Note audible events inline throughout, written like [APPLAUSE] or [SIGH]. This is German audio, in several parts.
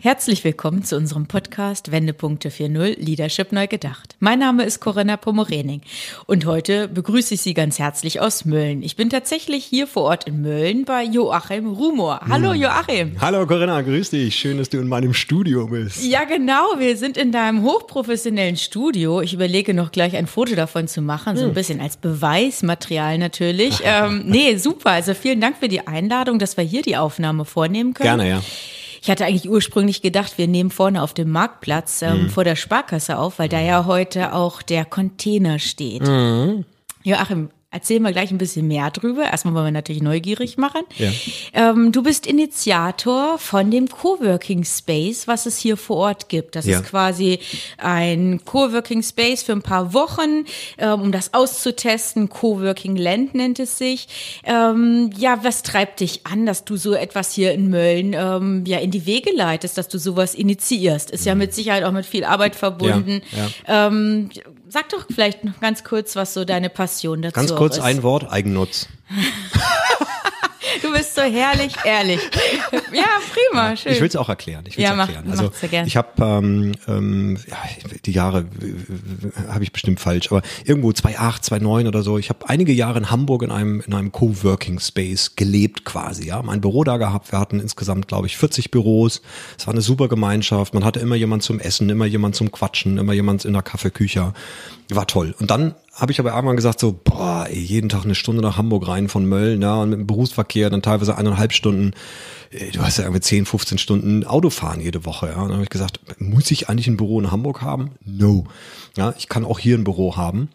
Herzlich willkommen zu unserem Podcast Wendepunkte 4.0 Leadership neu gedacht. Mein Name ist Corinna Pomorening und heute begrüße ich Sie ganz herzlich aus Mölln. Ich bin tatsächlich hier vor Ort in Mölln bei Joachim Rumor. Hallo hm. Joachim. Hallo Corinna, grüß dich. Schön, dass du in meinem Studio bist. Ja, genau. Wir sind in deinem hochprofessionellen Studio. Ich überlege noch gleich ein Foto davon zu machen, so ein hm. bisschen als Beweismaterial natürlich. [LAUGHS] ähm, nee, super. Also vielen Dank für die Einladung, dass wir hier die Aufnahme vornehmen können. Gerne, ja. Ich hatte eigentlich ursprünglich gedacht, wir nehmen vorne auf dem Marktplatz ähm, mhm. vor der Sparkasse auf, weil da ja heute auch der Container steht. Mhm. Joachim, Erzählen wir gleich ein bisschen mehr drüber. Erstmal wollen wir natürlich neugierig machen. Ja. Ähm, du bist Initiator von dem Coworking Space, was es hier vor Ort gibt. Das ja. ist quasi ein Coworking Space für ein paar Wochen, ähm, um das auszutesten. Coworking Land nennt es sich. Ähm, ja, was treibt dich an, dass du so etwas hier in Mölln ähm, ja in die Wege leitest, dass du sowas initiierst? Ist ja mhm. mit Sicherheit auch mit viel Arbeit verbunden. Ja, ähm, sag doch vielleicht noch ganz kurz, was so deine Passion dazu Ganz kurz ein Wort, Eigennutz. [LAUGHS] Du bist so herrlich ehrlich. Ja, prima, schön. Ich will es auch erklären. Ich will's ja, erklären. Mach, also gern. ich habe ähm, ähm, ja, die Jahre habe ich bestimmt falsch, aber irgendwo 2008, 2009 oder so. Ich habe einige Jahre in Hamburg in einem in einem Coworking Space gelebt quasi. Ja, mein Büro da gehabt. Wir hatten insgesamt glaube ich 40 Büros. Es war eine super Gemeinschaft. Man hatte immer jemand zum Essen, immer jemand zum Quatschen, immer jemand in der Kaffeeküche. War toll. Und dann habe ich aber irgendwann gesagt so, boah, ey, jeden Tag eine Stunde nach Hamburg rein von Mölln, ja, und mit dem Berufsverkehr dann teilweise eineinhalb Stunden. Du hast ja irgendwie 10, 15 Stunden Autofahren jede Woche, ja. Und dann habe ich gesagt, muss ich eigentlich ein Büro in Hamburg haben? No. Ja, ich kann auch hier ein Büro haben.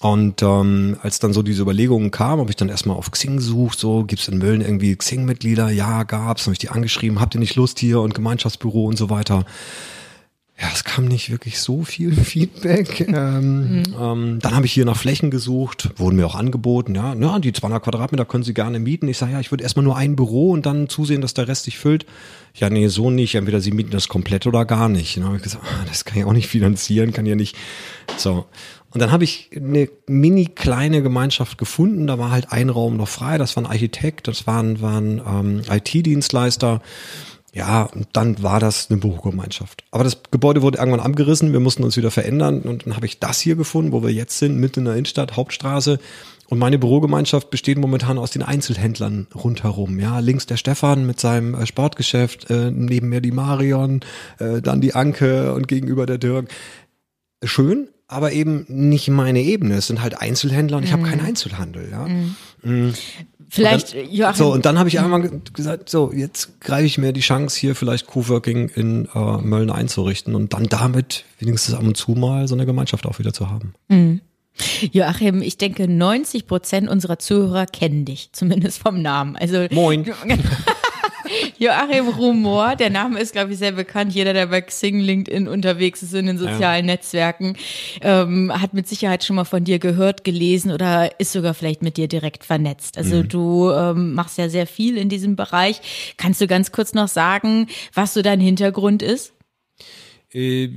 Und ähm, als dann so diese Überlegungen kamen, habe ich dann erstmal auf Xing gesucht, so gibt's in Mölln irgendwie Xing-Mitglieder? Ja, gab's. Habe ich die angeschrieben, habt ihr nicht Lust hier und Gemeinschaftsbüro und so weiter. Ja, es kam nicht wirklich so viel [LAUGHS] Feedback. Ähm, mhm. ähm, dann habe ich hier nach Flächen gesucht, wurden mir auch angeboten, ja, na, die 200 Quadratmeter können Sie gerne mieten. Ich sage, ja, ich würde erstmal nur ein Büro und dann zusehen, dass der Rest sich füllt. Ja, nee, so nicht. Entweder Sie mieten das komplett oder gar nicht. Und dann habe ich gesagt, ah, das kann ich auch nicht finanzieren, kann ja nicht. So. Und dann habe ich eine mini kleine Gemeinschaft gefunden. Da war halt ein Raum noch frei. Das war ein Architekt, das waren, waren ähm, IT-Dienstleister. Ja, und dann war das eine Bürogemeinschaft. Aber das Gebäude wurde irgendwann abgerissen, wir mussten uns wieder verändern und dann habe ich das hier gefunden, wo wir jetzt sind, mitten in der Innenstadt, Hauptstraße. Und meine Bürogemeinschaft besteht momentan aus den Einzelhändlern rundherum. Ja, links der Stefan mit seinem äh, Sportgeschäft, äh, neben mir die Marion, äh, dann die Anke und gegenüber der Dirk. Schön, aber eben nicht meine Ebene. Es sind halt Einzelhändler und ich habe keinen mhm. Einzelhandel. Ja. Mhm. Mhm. Vielleicht, dann, Joachim. So, und dann habe ich einmal gesagt, so, jetzt greife ich mir die Chance, hier vielleicht Coworking in äh, Mölln einzurichten und dann damit wenigstens ab und zu mal so eine Gemeinschaft auch wieder zu haben. Mhm. Joachim, ich denke, 90 Prozent unserer Zuhörer kennen dich, zumindest vom Namen. Also Moin. [LAUGHS] Joachim Rumor, der Name ist, glaube ich, sehr bekannt. Jeder, der bei Xing, LinkedIn unterwegs ist in den sozialen ja. Netzwerken, ähm, hat mit Sicherheit schon mal von dir gehört, gelesen oder ist sogar vielleicht mit dir direkt vernetzt. Also mhm. du ähm, machst ja sehr viel in diesem Bereich. Kannst du ganz kurz noch sagen, was so dein Hintergrund ist? Äh,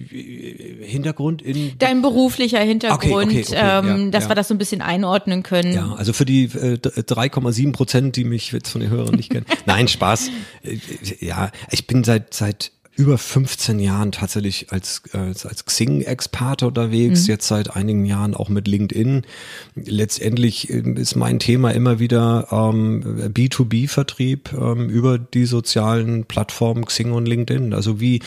Hintergrund in dein beruflicher Hintergrund, okay, okay, okay, ähm, ja, dass ja. wir das so ein bisschen einordnen können. Ja, also für die äh, 3,7 Prozent, die mich jetzt von den Hörern nicht kennen. Nein, Spaß. Äh, ja, ich bin seit seit über 15 Jahren tatsächlich als, als, als Xing-Experte unterwegs, mhm. jetzt seit einigen Jahren auch mit LinkedIn. Letztendlich ähm, ist mein Thema immer wieder ähm, B2B-Vertrieb ähm, über die sozialen Plattformen Xing und LinkedIn. Also wie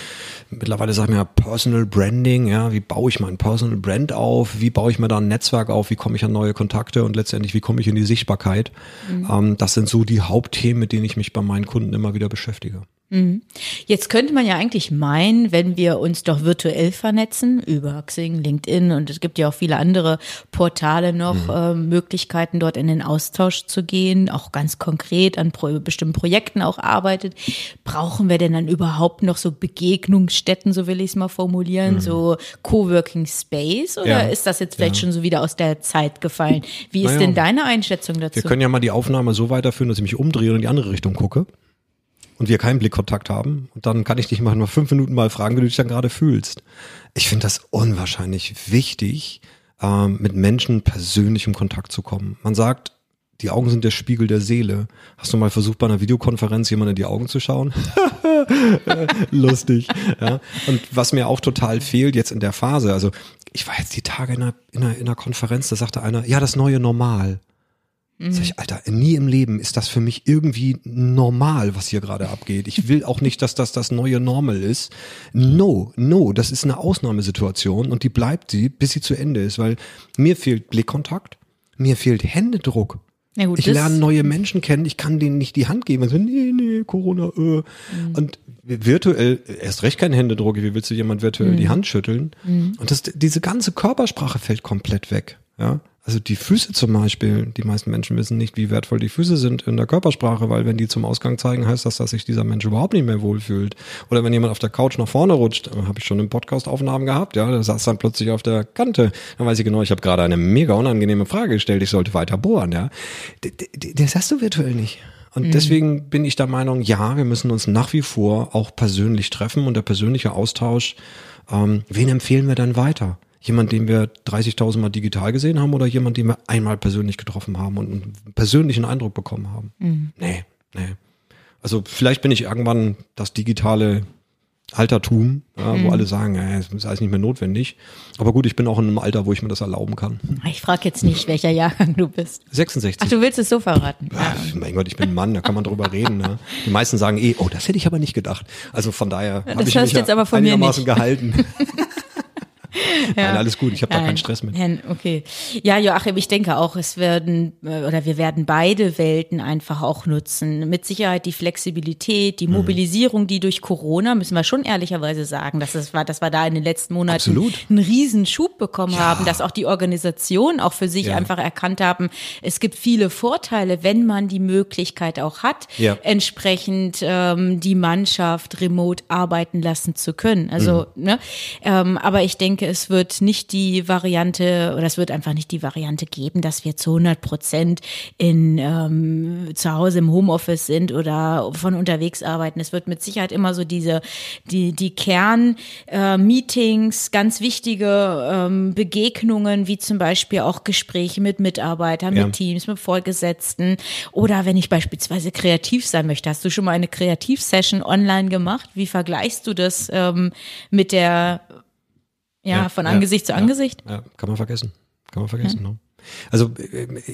mittlerweile sagen wir ja Personal Branding, ja, wie baue ich mein Personal Brand auf, wie baue ich mir da ein Netzwerk auf, wie komme ich an neue Kontakte und letztendlich wie komme ich in die Sichtbarkeit. Mhm. Ähm, das sind so die Hauptthemen, mit denen ich mich bei meinen Kunden immer wieder beschäftige. Mhm. Jetzt könnte man ja eigentlich meinen, wenn wir uns doch virtuell vernetzen über Xing, LinkedIn und es gibt ja auch viele andere Portale noch, mhm. äh, Möglichkeiten dort in den Austausch zu gehen, auch ganz konkret an pro bestimmten Projekten auch arbeitet. Brauchen wir denn dann überhaupt noch so Begegnungsstätten, so will ich es mal formulieren, mhm. so Coworking Space oder ja. ist das jetzt vielleicht ja. schon so wieder aus der Zeit gefallen? Wie ist naja, denn deine Einschätzung dazu? Wir können ja mal die Aufnahme so weiterführen, dass ich mich umdrehe und in die andere Richtung gucke und wir keinen Blickkontakt haben. Und dann kann ich dich mal nur fünf Minuten mal fragen, wie du dich dann gerade fühlst. Ich finde das unwahrscheinlich wichtig, ähm, mit Menschen persönlich im Kontakt zu kommen. Man sagt, die Augen sind der Spiegel der Seele. Hast du mal versucht, bei einer Videokonferenz jemand in die Augen zu schauen? [LAUGHS] Lustig. Ja. Und was mir auch total fehlt jetzt in der Phase, also ich war jetzt die Tage in in einer, in einer Konferenz, da sagte einer, ja, das neue Normal. Mhm. Sag ich, Alter, nie im Leben ist das für mich irgendwie normal, was hier gerade abgeht. Ich will auch nicht, dass das das neue Normal ist. No, no, das ist eine Ausnahmesituation und die bleibt sie, bis sie zu Ende ist, weil mir fehlt Blickkontakt, mir fehlt Händedruck. Ja gut, ich lerne neue Menschen kennen, ich kann denen nicht die Hand geben. Also, nee, nee, Corona, äh. Mhm. Und virtuell, erst recht kein Händedruck, wie willst du jemand virtuell mhm. die Hand schütteln? Mhm. Und das, diese ganze Körpersprache fällt komplett weg. Ja, also die Füße zum Beispiel, die meisten Menschen wissen nicht, wie wertvoll die Füße sind in der Körpersprache, weil wenn die zum Ausgang zeigen, heißt das, dass sich dieser Mensch überhaupt nicht mehr wohlfühlt. Oder wenn jemand auf der Couch nach vorne rutscht, äh, habe ich schon im Podcast-Aufnahmen gehabt, ja, der saß dann plötzlich auf der Kante. Dann weiß ich genau, ich habe gerade eine mega unangenehme Frage gestellt, ich sollte weiter bohren, ja. Das hast du virtuell nicht. Und mhm. deswegen bin ich der Meinung, ja, wir müssen uns nach wie vor auch persönlich treffen und der persönliche Austausch, ähm, wen empfehlen wir dann weiter? Jemand, den wir 30.000 Mal digital gesehen haben oder jemand, den wir einmal persönlich getroffen haben und einen persönlichen Eindruck bekommen haben? Mhm. Nee, nee. Also vielleicht bin ich irgendwann das digitale Altertum, ja, mhm. wo alle sagen, äh, es ist alles nicht mehr notwendig. Aber gut, ich bin auch in einem Alter, wo ich mir das erlauben kann. Ich frage jetzt nicht, welcher Jahrgang du bist. 66. Ach, du willst es so verraten. Ja, mein Gott, ich bin ein Mann, da kann man drüber reden. Ne? Die meisten sagen eh, oh, das hätte ich aber nicht gedacht. Also von daher habe ich mich jetzt aber von einigermaßen mir nicht. gehalten. [LAUGHS] ja. Nein, alles gut, ich habe da keinen Stress mit. Okay. Ja, Joachim, ich denke auch, es werden oder wir werden beide Welten einfach auch nutzen. Mit Sicherheit die Flexibilität, die mhm. Mobilisierung, die durch Corona, müssen wir schon ehrlicherweise sagen, dass es war, dass wir da in den letzten Monaten Absolut. einen riesen Schub bekommen ja. haben, dass auch die Organisation auch für sich ja. einfach erkannt haben, es gibt viele Vorteile, wenn man die Möglichkeit auch hat, ja. entsprechend ähm, die Mannschaft remote arbeiten lassen zu können. Also, mhm. ne, ähm, aber ich denke, es wird nicht die Variante oder es wird einfach nicht die Variante geben, dass wir zu 100 Prozent in ähm, zu Hause im Homeoffice sind oder von unterwegs arbeiten. Es wird mit Sicherheit immer so diese die die Kern äh, Meetings, ganz wichtige ähm, Begegnungen, wie zum Beispiel auch Gespräche mit Mitarbeitern, ja. mit Teams, mit Vorgesetzten oder wenn ich beispielsweise kreativ sein möchte. Hast du schon mal eine Kreativsession online gemacht? Wie vergleichst du das ähm, mit der ja, von Angesicht zu Angesicht. Kann man vergessen. Kann man vergessen. Ne? Also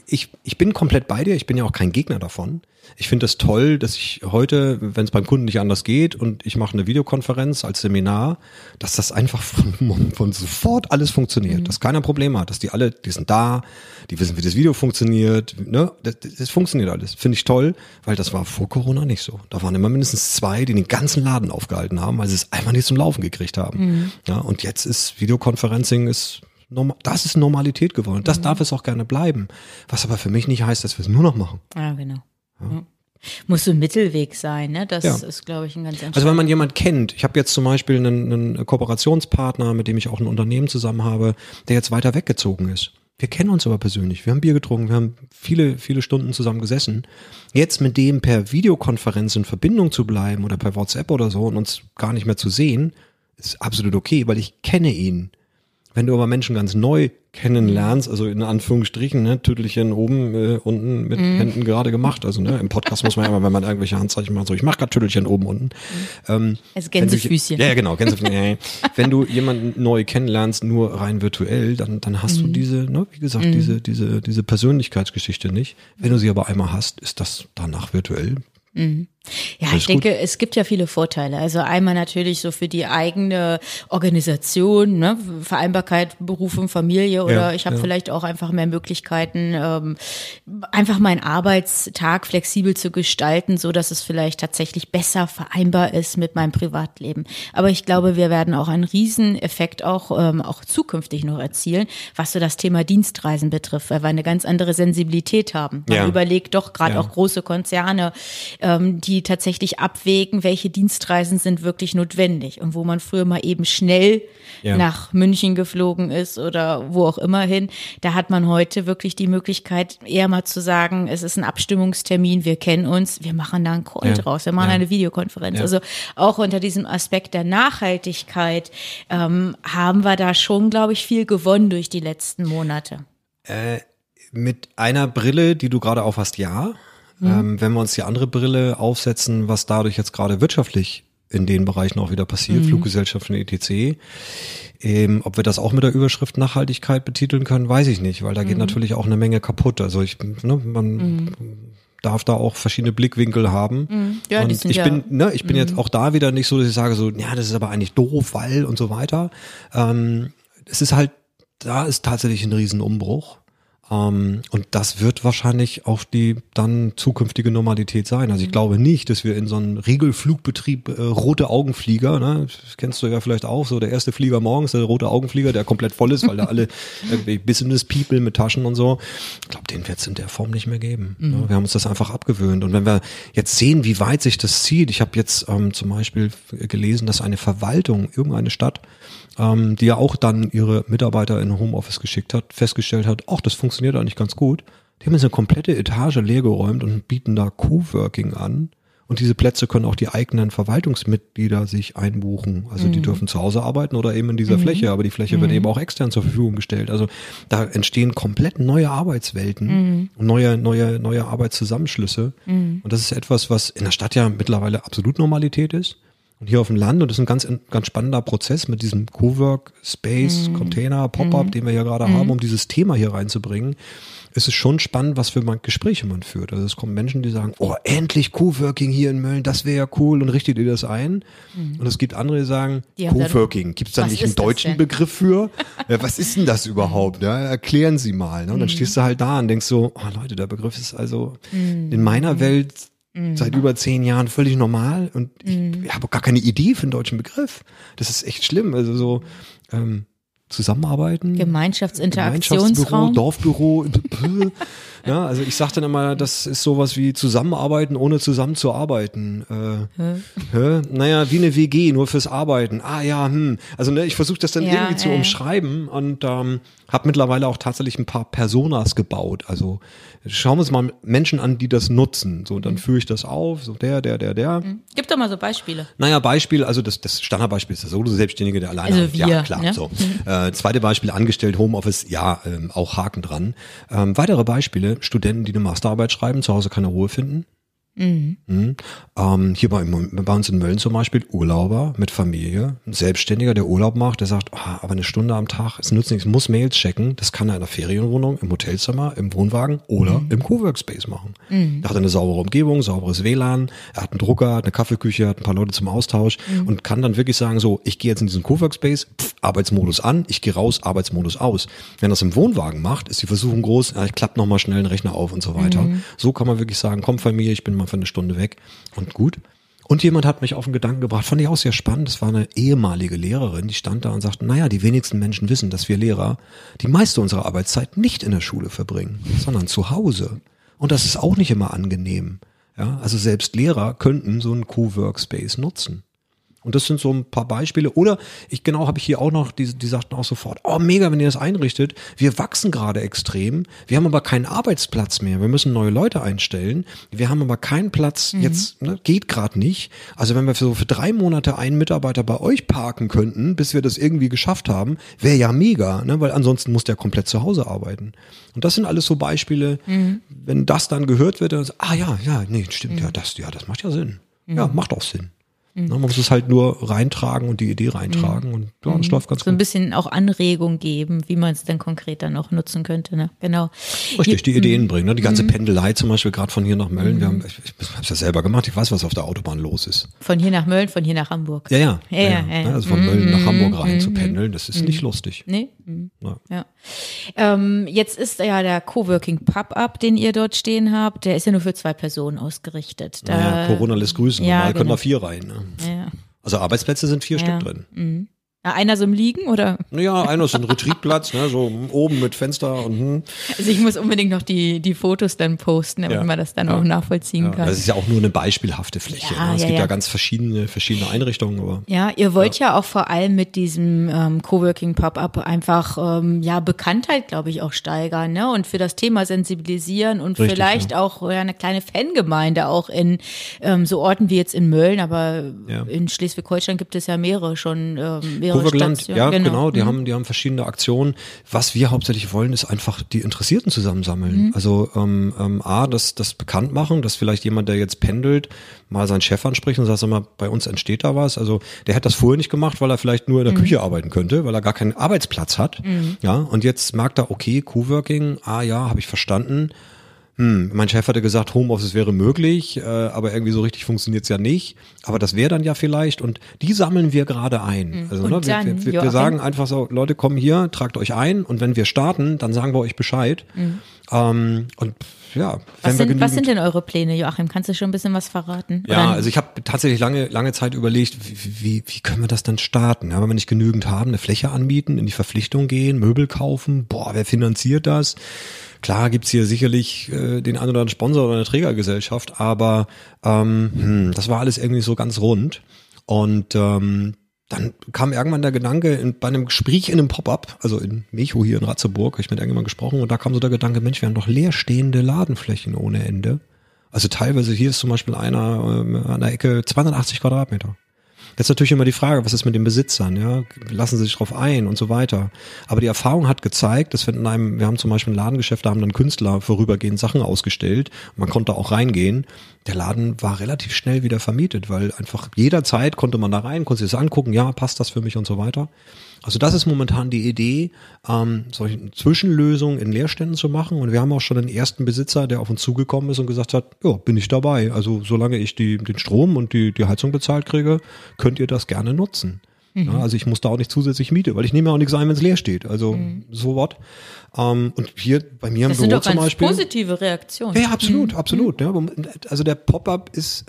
ich, ich bin komplett bei dir, ich bin ja auch kein Gegner davon. Ich finde es das toll, dass ich heute, wenn es beim Kunden nicht anders geht und ich mache eine Videokonferenz als Seminar, dass das einfach von, von sofort alles funktioniert, mhm. dass keiner Probleme hat, dass die alle, die sind da, die wissen, wie das Video funktioniert, ne? das, das funktioniert alles. Finde ich toll, weil das war vor Corona nicht so. Da waren immer mindestens zwei, die den ganzen Laden aufgehalten haben, weil sie es einfach nicht zum Laufen gekriegt haben. Mhm. Ja, und jetzt ist Videoconferencing ist das ist Normalität geworden. Das mhm. darf es auch gerne bleiben. Was aber für mich nicht heißt, dass wir es nur noch machen. Ja, genau. Ja. Muss so ein Mittelweg sein, ne? Das ja. ist, glaube ich, ein ganz Also wenn man jemand kennt, ich habe jetzt zum Beispiel einen, einen Kooperationspartner, mit dem ich auch ein Unternehmen zusammen habe, der jetzt weiter weggezogen ist. Wir kennen uns aber persönlich. Wir haben Bier getrunken, wir haben viele, viele Stunden zusammen gesessen. Jetzt mit dem per Videokonferenz in Verbindung zu bleiben oder per WhatsApp oder so und uns gar nicht mehr zu sehen, ist absolut okay, weil ich kenne ihn. Wenn du aber Menschen ganz neu kennenlernst, also in Anführungsstrichen, ne, Tüttelchen oben, äh, unten mit mm. Händen gerade gemacht. Also ne, im Podcast muss man ja immer, wenn man irgendwelche Handzeichen macht, so ich mache gerade Tüttelchen oben, unten. Mm. Ähm, also Gänsefüßchen. Du, ja, genau, Gänsefüßchen. wenn du jemanden neu kennenlernst, nur rein virtuell, dann, dann hast mm. du mhm. diese, ne, wie gesagt, mhm. diese, diese, diese Persönlichkeitsgeschichte nicht. Wenn du sie aber einmal hast, ist das danach virtuell. Ja, ich denke, gut? es gibt ja viele Vorteile. Also einmal natürlich so für die eigene Organisation, ne? Vereinbarkeit, Beruf und Familie oder ja, ich habe ja. vielleicht auch einfach mehr Möglichkeiten, ähm, einfach meinen Arbeitstag flexibel zu gestalten, so dass es vielleicht tatsächlich besser vereinbar ist mit meinem Privatleben. Aber ich glaube, wir werden auch einen Rieseneffekt auch, ähm, auch zukünftig noch erzielen, was so das Thema Dienstreisen betrifft, weil wir eine ganz andere Sensibilität haben. Man ja. überlegt doch gerade auch große Konzerne, ähm, die die tatsächlich abwägen, welche Dienstreisen sind wirklich notwendig und wo man früher mal eben schnell ja. nach München geflogen ist oder wo auch immer hin. Da hat man heute wirklich die Möglichkeit, eher mal zu sagen, es ist ein Abstimmungstermin, wir kennen uns, wir machen da einen Call ja. draus, wir machen ja. eine Videokonferenz. Also auch unter diesem Aspekt der Nachhaltigkeit ähm, haben wir da schon, glaube ich, viel gewonnen durch die letzten Monate. Äh, mit einer Brille, die du gerade aufhast, ja. Mhm. Ähm, wenn wir uns die andere Brille aufsetzen, was dadurch jetzt gerade wirtschaftlich in den Bereichen auch wieder passiert, mhm. Fluggesellschaften etc. Ähm, ob wir das auch mit der Überschrift Nachhaltigkeit betiteln können, weiß ich nicht, weil da mhm. geht natürlich auch eine Menge kaputt. Also ich, ne, man mhm. darf da auch verschiedene Blickwinkel haben. Mhm. Ja, und ich ja, bin, ne, ich bin jetzt mhm. auch da wieder nicht so, dass ich sage so, ja, das ist aber eigentlich doof, weil und so weiter. Ähm, es ist halt, da ist tatsächlich ein Riesenumbruch. Ähm, und das wird wahrscheinlich auch die dann zukünftige Normalität sein. Also ich mhm. glaube nicht, dass wir in so einem Regelflugbetrieb äh, rote Augenflieger, ne, das kennst du ja vielleicht auch, so der erste Flieger morgens, der rote Augenflieger, der komplett voll ist, weil da alle [LAUGHS] irgendwie Business People mit Taschen und so. Ich glaube, den wird es in der Form nicht mehr geben. Mhm. Ja, wir haben uns das einfach abgewöhnt. Und wenn wir jetzt sehen, wie weit sich das zieht, ich habe jetzt ähm, zum Beispiel gelesen, dass eine Verwaltung, irgendeine Stadt, ähm, die ja auch dann ihre Mitarbeiter in Homeoffice geschickt hat, festgestellt hat, ach, das funktioniert eigentlich ganz gut. Die haben jetzt eine komplette Etage leergeräumt und bieten da Coworking an. Und diese Plätze können auch die eigenen Verwaltungsmitglieder sich einbuchen. Also mhm. die dürfen zu Hause arbeiten oder eben in dieser mhm. Fläche, aber die Fläche mhm. wird eben auch extern zur Verfügung gestellt. Also da entstehen komplett neue Arbeitswelten mhm. und neue, neue, neue Arbeitszusammenschlüsse. Mhm. Und das ist etwas, was in der Stadt ja mittlerweile absolut Normalität ist. Und hier auf dem Land, und das ist ein ganz, ganz spannender Prozess mit diesem Cowork, Space, mhm. Container, Pop-up, mhm. den wir ja gerade mhm. haben, um dieses Thema hier reinzubringen, ist es schon spannend, was für Gespräche man führt. Also es kommen Menschen, die sagen, oh, endlich Coworking hier in Mölln, das wäre ja cool und richtet ihr das ein? Mhm. Und es gibt andere, die sagen, die Coworking, gibt es da nicht einen deutschen Begriff für? [LAUGHS] ja, was ist denn das überhaupt? Ja, erklären Sie mal. Ne? Und dann mhm. stehst du halt da und denkst so, oh Leute, der Begriff ist also in meiner Welt Mhm. Seit über zehn Jahren völlig normal und mhm. ich habe gar keine Idee für einen deutschen Begriff. Das ist echt schlimm. Also so ähm, zusammenarbeiten. Gemeinschaftsinteraktionsraum. Dorfbüro. [LAUGHS] ja, also ich sage dann immer, das ist sowas wie zusammenarbeiten, ohne zusammenzuarbeiten. Äh, hä? Naja, wie eine WG, nur fürs Arbeiten. Ah ja, hm. Also ne, ich versuche das dann ja, irgendwie zu umschreiben und ähm, habe mittlerweile auch tatsächlich ein paar Personas gebaut. Also schauen wir uns mal Menschen an, die das nutzen. So, dann mhm. führe ich das auf, so der, der, der, der. Mhm. Gib doch mal so Beispiele. Naja, Beispiel, also das, das Standardbeispiel ist der Solo-Selbstständige, der alleine also wir, Ja, klar. Ne? So. Mhm. Äh, zweite Beispiel, angestellt, Homeoffice, ja, ähm, auch Haken dran. Ähm, weitere Beispiele, Studenten, die eine Masterarbeit schreiben, zu Hause keine Ruhe finden. Mhm. Mhm. Ähm, hier bei, bei, uns in Mölln zum Beispiel Urlauber mit Familie, ein Selbstständiger, der Urlaub macht, der sagt, oh, aber eine Stunde am Tag ist nützt nichts, muss Mails checken. Das kann er in der Ferienwohnung, im Hotelzimmer, im Wohnwagen oder mhm. im Coworkspace machen. Mhm. Er hat eine saubere Umgebung, sauberes WLAN, er hat einen Drucker, hat eine Kaffeeküche, hat ein paar Leute zum Austausch mhm. und kann dann wirklich sagen, so, ich gehe jetzt in diesen Coworkspace, pff, Arbeitsmodus an, ich gehe raus, Arbeitsmodus aus. Wenn er das im Wohnwagen macht, ist die Versuchung groß, ja, ich klappe nochmal schnell den Rechner auf und so weiter. Mhm. So kann man wirklich sagen, komm Familie, ich bin mal für eine Stunde weg und gut. Und jemand hat mich auf den Gedanken gebracht, fand ich auch sehr spannend. Das war eine ehemalige Lehrerin, die stand da und sagte, naja, die wenigsten Menschen wissen, dass wir Lehrer die meiste unserer Arbeitszeit nicht in der Schule verbringen, sondern zu Hause. Und das ist auch nicht immer angenehm. Ja, also selbst Lehrer könnten so einen Co-Workspace nutzen. Und das sind so ein paar Beispiele. Oder ich genau habe ich hier auch noch, die, die sagten auch sofort, oh mega, wenn ihr das einrichtet. Wir wachsen gerade extrem. Wir haben aber keinen Arbeitsplatz mehr. Wir müssen neue Leute einstellen. Wir haben aber keinen Platz. Mhm. Jetzt ne, geht gerade nicht. Also wenn wir für so für drei Monate einen Mitarbeiter bei euch parken könnten, bis wir das irgendwie geschafft haben, wäre ja mega, ne? weil ansonsten muss der komplett zu Hause arbeiten. Und das sind alles so Beispiele. Mhm. Wenn das dann gehört wird, dann ist, ah ja, ja, nee, stimmt mhm. ja, das ja, das macht ja Sinn. Ja, mhm. macht auch Sinn. Mhm. Man muss es halt nur reintragen und die Idee reintragen mhm. und ja, das mhm. läuft ganz so gut. So ein bisschen auch Anregung geben, wie man es dann konkret dann auch nutzen könnte. Ne? Genau. Richtig, die Ideen mhm. bringen. Ne? Die ganze mhm. Pendelei zum Beispiel gerade von hier nach Mölln. Wir haben, ich, ich habe es ja selber gemacht. Ich weiß, was auf der Autobahn los ist. Von hier nach Mölln, von hier nach Hamburg. Ja, ja. ja, ja, ja. ja. Ne? Also von Mölln nach Hamburg rein zu pendeln, das ist nicht lustig. Nee. Ja. Ähm, jetzt ist ja der Coworking Pub-Up, den ihr dort stehen habt, der ist ja nur für zwei Personen ausgerichtet. Da, naja, Corona lässt grüßen. Ja, Normal genau. können da vier rein. Ne? Ja. Also Arbeitsplätze sind vier. Stück drin. Mhm. Ja, einer so im Liegen oder? Ja, einer ist ein Retreatplatz, ne, so oben mit Fenster und hm. Also ich muss unbedingt noch die, die Fotos dann posten, damit ja. man das dann ja. auch nachvollziehen ja. kann. Das ist ja auch nur eine beispielhafte Fläche. Ne? Es gibt ja, ganz verschiedene, verschiedene Einrichtungen. Aber, ja, ihr wollt ja. auch vor allem mit diesem ähm, Coworking Pop-Up einfach ähm, ja Bekanntheit, glaube ich, auch steigern, ne? Und für das Thema sensibilisieren und Richtig, vielleicht auch ja, eine kleine Fangemeinde auch in ähm, so Orten wie jetzt in Mölln, aber in Schleswig-Holstein gibt es ja mehrere schon ähm, mehrere Coverland, ja, genau, genau die mhm. haben, die haben verschiedene Aktionen. Was wir hauptsächlich wollen, ist einfach die Interessierten zusammensammeln. Mhm. Also ähm, ähm, A, das, das bekannt machen, dass vielleicht jemand, der jetzt pendelt, mal seinen Chef anspricht und sagt, sag mal, bei uns entsteht da was. Also der hat das vorher nicht gemacht, weil er vielleicht nur in der mhm. Küche arbeiten könnte, weil er gar keinen Arbeitsplatz hat. Mhm. Ja, und jetzt merkt er, okay, Coworking, ah ja, habe ich verstanden hm, mein Chef hatte gesagt, Homeoffice wäre möglich, äh, aber irgendwie so richtig funktioniert's ja nicht. Aber das wäre dann ja vielleicht und die sammeln wir gerade ein. Mhm. Also ne, wir, wir, wir, wir, sagen einfach so, Leute, kommen hier, tragt euch ein und wenn wir starten, dann sagen wir euch Bescheid. Mhm. Ähm, und ja, was sind, was sind denn eure Pläne, Joachim? Kannst du schon ein bisschen was verraten? Ja, Oder? also ich habe tatsächlich lange, lange Zeit überlegt, wie, wie, wie können wir das dann starten? Ja, wenn wir nicht genügend haben, eine Fläche anbieten, in die Verpflichtung gehen, Möbel kaufen, boah, wer finanziert das? Klar gibt's hier sicherlich äh, den einen oder anderen Sponsor oder eine Trägergesellschaft, aber ähm, hm, das war alles irgendwie so ganz rund. Und ähm, dann kam irgendwann der Gedanke, in, bei einem Gespräch in einem Pop-up, also in Mecho hier in Ratzeburg, habe ich mit irgendjemandem gesprochen und da kam so der Gedanke, Mensch, wir haben doch leerstehende Ladenflächen ohne Ende. Also teilweise hier ist zum Beispiel einer äh, an der Ecke 280 Quadratmeter. Jetzt natürlich immer die Frage, was ist mit den Besitzern, ja? Lassen sie sich drauf ein und so weiter. Aber die Erfahrung hat gezeigt, dass wenn in einem, wir haben zum Beispiel ein Ladengeschäft, da haben dann Künstler vorübergehend Sachen ausgestellt. Man konnte auch reingehen. Der Laden war relativ schnell wieder vermietet, weil einfach jederzeit konnte man da rein, konnte sich das angucken, ja, passt das für mich und so weiter. Also das ist momentan die Idee, ähm, solche Zwischenlösungen in Leerständen zu machen. Und wir haben auch schon den ersten Besitzer, der auf uns zugekommen ist und gesagt hat, ja, bin ich dabei. Also solange ich die, den Strom und die, die Heizung bezahlt kriege, könnt ihr das gerne nutzen. Mhm. Ja, also ich muss da auch nicht zusätzlich Miete, weil ich nehme ja auch nichts ein, wenn es leer steht. Also mhm. so what. Ähm, und hier bei mir das im Büro zum Beispiel. positive Reaktion. Ja, ja absolut, mhm. absolut. Ja. Also der Pop-up ist,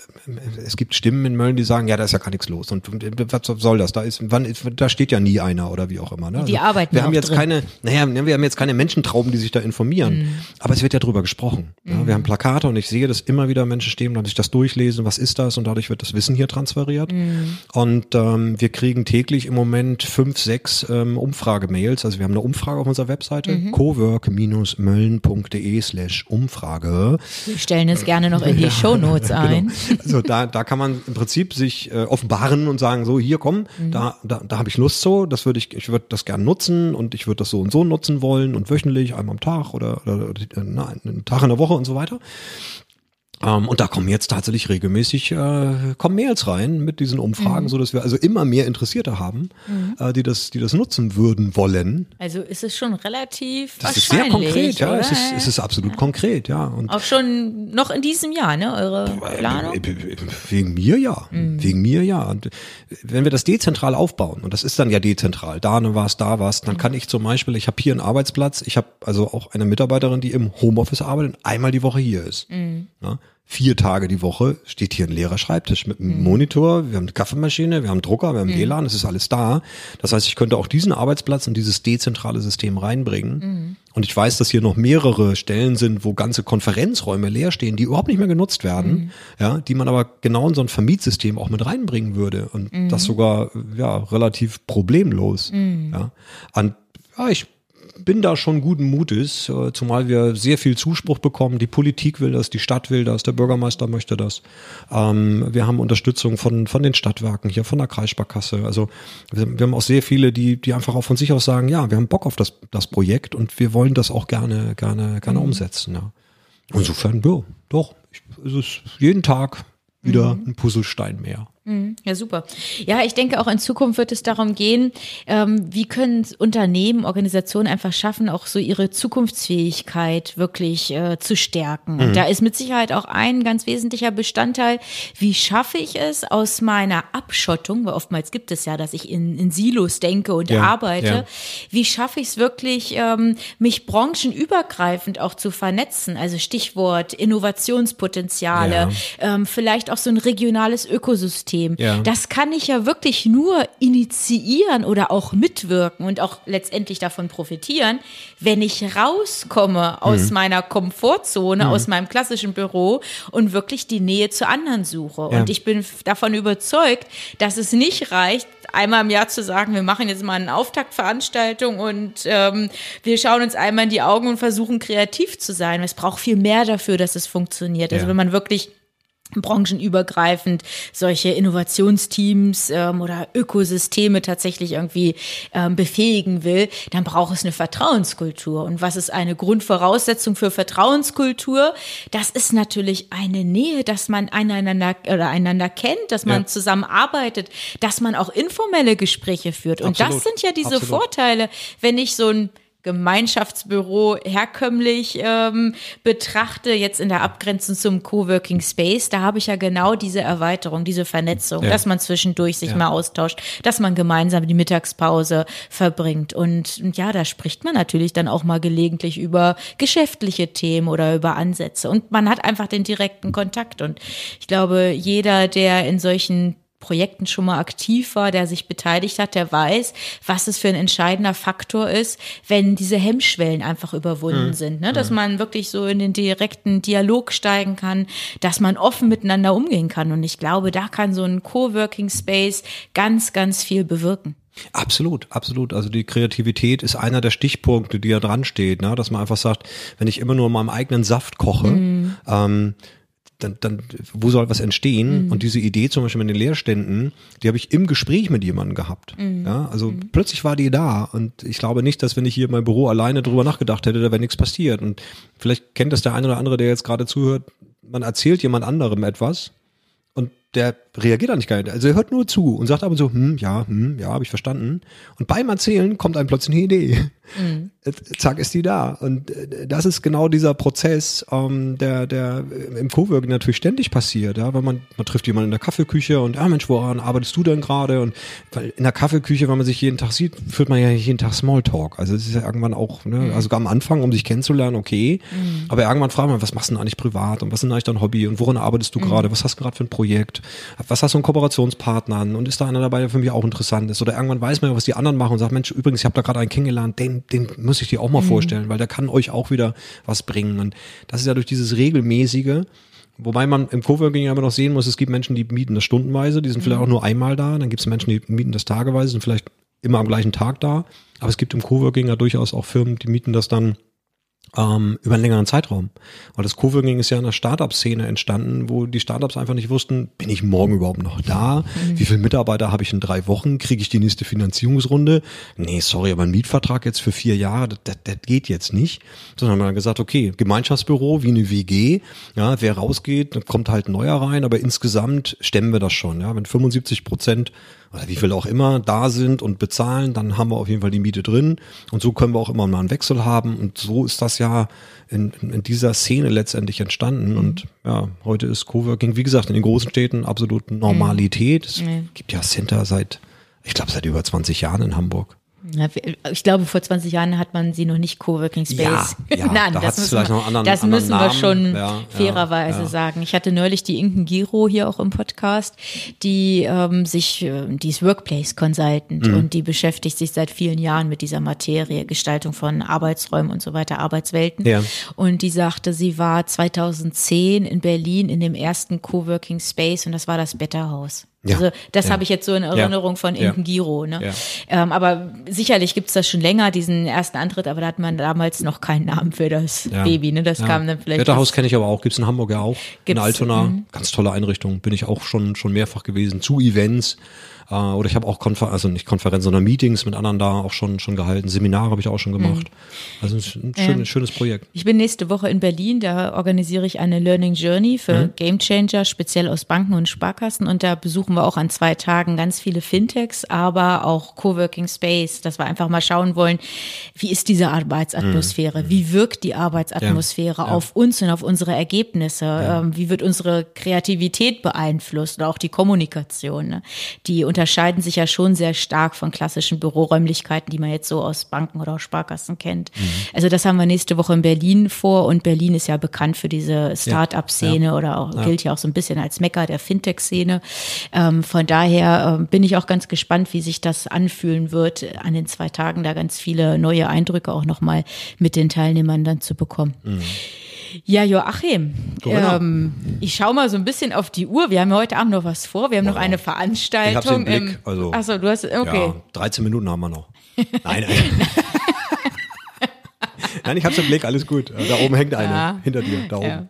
es gibt Stimmen in Mölln, die sagen, ja, da ist ja gar nichts los. Und was soll das? Da ist, wann, da steht ja nie einer oder wie auch immer. Ne? Also die arbeiten Wir haben jetzt drin. keine, naja, wir haben jetzt keine Menschentrauben, die sich da informieren. Mhm. Aber es wird ja drüber gesprochen. Ja. Wir mhm. haben Plakate und ich sehe, dass immer wieder Menschen stehen, dann sich das durchlesen, was ist das? Und dadurch wird das Wissen hier transferiert. Mhm. Und ähm, wir kriegen täglich im Moment fünf, sechs ähm, Umfragemails. Also wir haben eine Umfrage auf unserer Webseite, mhm. cowork-mölln.de slash Umfrage. Wir stellen es gerne noch in die ja, Show Notes genau. ein. Genau. Also da, da kann man im Prinzip sich äh, offenbaren und sagen, so hier komm, mhm. da, da, da habe ich Lust so, das würde ich, ich würde das gerne nutzen und ich würde das so und so nutzen wollen und wöchentlich, einmal am Tag oder, oder, oder na, einen Tag in der Woche und so weiter. Ähm, und da kommen jetzt tatsächlich regelmäßig äh, kommen Mails rein mit diesen Umfragen, mhm. so dass wir also immer mehr Interessierte haben, mhm. äh, die das, die das nutzen würden wollen. Also ist es schon relativ Das ist sehr konkret, ja. Es ist, es ist absolut ja. konkret, ja. Und Auch schon noch in diesem Jahr, ne? Eure Planung? Wegen mir ja, mhm. wegen mir ja. Und wenn wir das dezentral aufbauen und das ist dann ja dezentral, da ne was, da was, dann mhm. kann ich zum Beispiel, ich habe hier einen Arbeitsplatz, ich habe also auch eine Mitarbeiterin, die im Homeoffice arbeitet, einmal die Woche hier ist. Mhm. Ja? Vier Tage die Woche steht hier ein leerer Schreibtisch mit einem mhm. Monitor, wir haben eine Kaffeemaschine, wir haben einen Drucker, wir haben mhm. WLAN, es ist alles da. Das heißt, ich könnte auch diesen Arbeitsplatz und dieses dezentrale System reinbringen. Mhm. Und ich weiß, dass hier noch mehrere Stellen sind, wo ganze Konferenzräume leer stehen, die überhaupt nicht mehr genutzt werden, mhm. ja, die man aber genau in so ein Vermietsystem auch mit reinbringen würde und mhm. das sogar ja relativ problemlos. Mhm. Ja. Und ja, ich bin da schon guten Mutes, äh, zumal wir sehr viel Zuspruch bekommen. Die Politik will das, die Stadt will das, der Bürgermeister möchte das. Ähm, wir haben Unterstützung von, von den Stadtwerken hier, von der Kreissparkasse. Also wir, wir haben auch sehr viele, die, die einfach auch von sich aus sagen, ja, wir haben Bock auf das, das Projekt und wir wollen das auch gerne, gerne, gerne mhm. umsetzen. Ja. Insofern, ja, doch, ich, es ist jeden Tag wieder mhm. ein Puzzlestein mehr. Mhm. Ja, super. Ja, ich denke auch in Zukunft wird es darum gehen, ähm, wie können Unternehmen, Organisationen einfach schaffen, auch so ihre Zukunftsfähigkeit wirklich äh, zu stärken. Mhm. Und da ist mit Sicherheit auch ein ganz wesentlicher Bestandteil, wie schaffe ich es aus meiner Abschottung, weil oftmals gibt es ja, dass ich in, in Silos denke und ja, arbeite, ja. wie schaffe ich es wirklich, ähm, mich branchenübergreifend auch zu vernetzen? Also Stichwort Innovationspotenziale, ja. ähm, vielleicht auch so ein regionales Ökosystem System. Ja. Das kann ich ja wirklich nur initiieren oder auch mitwirken und auch letztendlich davon profitieren, wenn ich rauskomme aus mhm. meiner Komfortzone, mhm. aus meinem klassischen Büro und wirklich die Nähe zu anderen suche. Ja. Und ich bin davon überzeugt, dass es nicht reicht, einmal im Jahr zu sagen, wir machen jetzt mal eine Auftaktveranstaltung und ähm, wir schauen uns einmal in die Augen und versuchen kreativ zu sein. Es braucht viel mehr dafür, dass es funktioniert. Also wenn man wirklich branchenübergreifend solche Innovationsteams ähm, oder Ökosysteme tatsächlich irgendwie ähm, befähigen will, dann braucht es eine Vertrauenskultur. Und was ist eine Grundvoraussetzung für Vertrauenskultur? Das ist natürlich eine Nähe, dass man einander oder einander kennt, dass man ja. zusammenarbeitet, dass man auch informelle Gespräche führt. Und Absolut. das sind ja diese Absolut. Vorteile, wenn ich so ein Gemeinschaftsbüro herkömmlich ähm, betrachte, jetzt in der Abgrenzung zum Coworking Space, da habe ich ja genau diese Erweiterung, diese Vernetzung, ja. dass man zwischendurch sich ja. mal austauscht, dass man gemeinsam die Mittagspause verbringt. Und, und ja, da spricht man natürlich dann auch mal gelegentlich über geschäftliche Themen oder über Ansätze. Und man hat einfach den direkten Kontakt. Und ich glaube, jeder, der in solchen Projekten schon mal aktiv war, der sich beteiligt hat, der weiß, was es für ein entscheidender Faktor ist, wenn diese Hemmschwellen einfach überwunden mhm. sind, ne? dass mhm. man wirklich so in den direkten Dialog steigen kann, dass man offen miteinander umgehen kann. Und ich glaube, da kann so ein Coworking Space ganz, ganz viel bewirken. Absolut, absolut. Also die Kreativität ist einer der Stichpunkte, die da dran steht, ne? dass man einfach sagt, wenn ich immer nur in meinem eigenen Saft koche, mhm. ähm, dann, dann wo soll was entstehen? Mhm. Und diese Idee zum Beispiel mit den Leerständen, die habe ich im Gespräch mit jemandem gehabt. Mhm. Ja, also mhm. plötzlich war die da und ich glaube nicht, dass wenn ich hier in meinem Büro alleine drüber nachgedacht hätte, da wäre nichts passiert. Und vielleicht kennt das der eine oder andere, der jetzt gerade zuhört. Man erzählt jemand anderem etwas und der reagiert da nicht gar nicht. Also er hört nur zu und sagt aber so, hm, ja, hm, ja, habe ich verstanden. Und beim Erzählen kommt einem plötzlich eine Idee. Mhm. Zack, ist die da. Und äh, das ist genau dieser Prozess, ähm, der, der im Coworking natürlich ständig passiert, ja, weil man, man trifft jemanden in der Kaffeeküche und, ja Mensch, woran arbeitest du denn gerade? Und weil in der Kaffeeküche, wenn man sich jeden Tag sieht, führt man ja jeden Tag Smalltalk. Also es ist ja irgendwann auch, ne, mhm. also am Anfang, um sich kennenzulernen, okay. Mhm. Aber irgendwann fragt man, was machst du denn eigentlich privat und was ist denn eigentlich dein Hobby und woran arbeitest du mhm. gerade? Was hast du gerade für ein Projekt? Was hast du einen Kooperationspartner an und ist da einer dabei, der für mich auch interessant ist? Oder irgendwann weiß man ja, was die anderen machen und sagt, Mensch, übrigens, ich habe da gerade einen kennengelernt, den, den muss ich dir auch mal mhm. vorstellen, weil der kann euch auch wieder was bringen. Und das ist ja durch dieses regelmäßige, Wobei man im Coworking ja immer noch sehen muss, es gibt Menschen, die mieten das stundenweise, die sind mhm. vielleicht auch nur einmal da. Dann gibt es Menschen, die mieten das tageweise, sind vielleicht immer am gleichen Tag da. Aber es gibt im Coworking ja durchaus auch Firmen, die mieten das dann ähm, über einen längeren Zeitraum. Weil das Coworking ist ja in der Startup-Szene entstanden, wo die Startups einfach nicht wussten, bin ich morgen überhaupt noch da? Mhm. Wie viele Mitarbeiter habe ich in drei Wochen? Kriege ich die nächste Finanzierungsrunde? Nee, sorry, aber ein Mietvertrag jetzt für vier Jahre, das, das, geht jetzt nicht. Sondern haben wir gesagt, okay, Gemeinschaftsbüro wie eine WG, ja, wer rausgeht, dann kommt halt neuer rein, aber insgesamt stemmen wir das schon. Ja, wenn 75 Prozent oder wie viel auch immer da sind und bezahlen, dann haben wir auf jeden Fall die Miete drin. Und so können wir auch immer mal einen Wechsel haben. Und so ist das ja in, in dieser Szene letztendlich entstanden. Mhm. Und ja, heute ist Coworking, wie gesagt, in den großen Städten absolut Normalität. Es mhm. gibt ja Center seit, ich glaube, seit über 20 Jahren in Hamburg. Ich glaube, vor 20 Jahren hat man sie noch nicht Coworking Space ja, [LAUGHS] ja, genannt. Da das müssen, vielleicht noch anderen, das anderen müssen wir schon ja, fairerweise ja, sagen. Ich hatte neulich die Inken Giro hier auch im Podcast, die ähm, sich, äh, die ist Workplace Consultant mhm. und die beschäftigt sich seit vielen Jahren mit dieser Materie, Gestaltung von Arbeitsräumen und so weiter, Arbeitswelten. Und die sagte, sie war 2010 in Berlin in dem ersten Coworking Space und das war das Better House. Ja, also das ja. habe ich jetzt so in Erinnerung ja, von Inken Giro. Ne? Ähm, aber sicherlich gibt's das schon länger, diesen ersten Antritt, aber da hat man damals noch keinen Namen für das Baby. Ne? Das kam dann vielleicht. Wetterhaus kenne ich aber auch, gibt's in Hamburg ja auch. Gibt's, in Altona, mh. ganz tolle Einrichtung, bin ich auch schon, schon mehrfach gewesen, zu Events. Äh, oder ich habe auch Konfer also nicht Konferenzen, sondern Meetings mit anderen da auch schon, schon gehalten. Seminare habe ich auch schon gemacht. Mhm. Also ein schön, ähm, schönes Projekt. Ich bin nächste Woche in Berlin, da organisiere ich eine Learning Journey für mhm. Game Changer, speziell aus Banken und Sparkassen. Und da besuchen wir auch an zwei Tagen ganz viele Fintechs, aber auch Coworking Space, dass wir einfach mal schauen wollen, wie ist diese Arbeitsatmosphäre? Mhm. Wie wirkt die Arbeitsatmosphäre ja. auf uns und auf unsere Ergebnisse? Ja. Ähm, wie wird unsere Kreativität beeinflusst oder auch die Kommunikation? Ne? Die unterscheiden sich ja schon sehr stark von klassischen Büroräumlichkeiten, die man jetzt so aus Banken oder aus Sparkassen kennt. Mhm. Also das haben wir nächste Woche in Berlin vor und Berlin ist ja bekannt für diese Start-up-Szene ja. oder auch, gilt ja auch so ein bisschen als Mecker der Fintech-Szene. Ähm, von daher äh, bin ich auch ganz gespannt, wie sich das anfühlen wird, an den zwei Tagen da ganz viele neue Eindrücke auch nochmal mit den Teilnehmern dann zu bekommen. Mhm. Ja, Joachim, ähm, ich schaue mal so ein bisschen auf die Uhr. Wir haben heute Abend noch was vor. Wir haben oh, noch eine Veranstaltung. Ich den Blick. Also, Achso, du hast, okay. Ja, 13 Minuten haben wir noch. Nein, nein. [LAUGHS] Nein, ich hab's im Blick, alles gut. Da oben hängt eine, ja. hinter dir, da oben.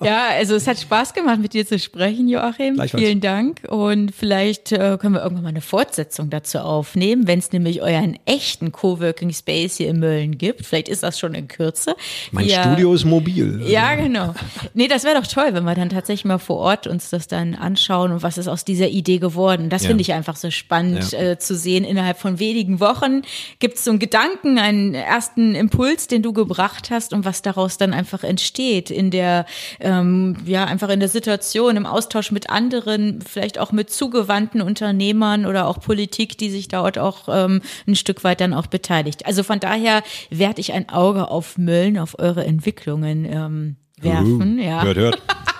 Ja. ja. also es hat Spaß gemacht, mit dir zu sprechen, Joachim. Vielen Dank. Und vielleicht äh, können wir irgendwann mal eine Fortsetzung dazu aufnehmen, wenn es nämlich euren echten Coworking Space hier in Mölln gibt. Vielleicht ist das schon in Kürze. Mein wir, Studio ist mobil. Ja, genau. Nee, das wäre doch toll, wenn wir dann tatsächlich mal vor Ort uns das dann anschauen und was ist aus dieser Idee geworden. Das ja. finde ich einfach so spannend äh, zu sehen. Innerhalb von wenigen Wochen gibt es so einen Gedanken, einen ersten Impuls, den du gebracht hast und was daraus dann einfach entsteht in der, ähm, ja, einfach in der Situation, im Austausch mit anderen, vielleicht auch mit zugewandten Unternehmern oder auch Politik, die sich dort auch ähm, ein Stück weit dann auch beteiligt. Also von daher werde ich ein Auge auf Mölln, auf eure Entwicklungen ähm, werfen. Uh, ja. Hört, hört. [LAUGHS]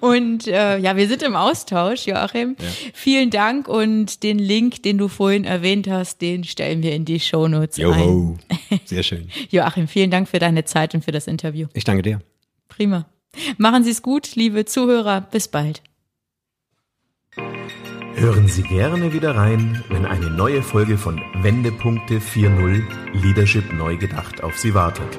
Und äh, ja, wir sind im Austausch, Joachim. Ja. Vielen Dank und den Link, den du vorhin erwähnt hast, den stellen wir in die Shownotes Joho. ein. [LAUGHS] Sehr schön. Joachim, vielen Dank für deine Zeit und für das Interview. Ich danke dir. Prima. Machen Sie es gut, liebe Zuhörer. Bis bald. Hören Sie gerne wieder rein, wenn eine neue Folge von Wendepunkte 4.0 Leadership neu gedacht auf Sie wartet.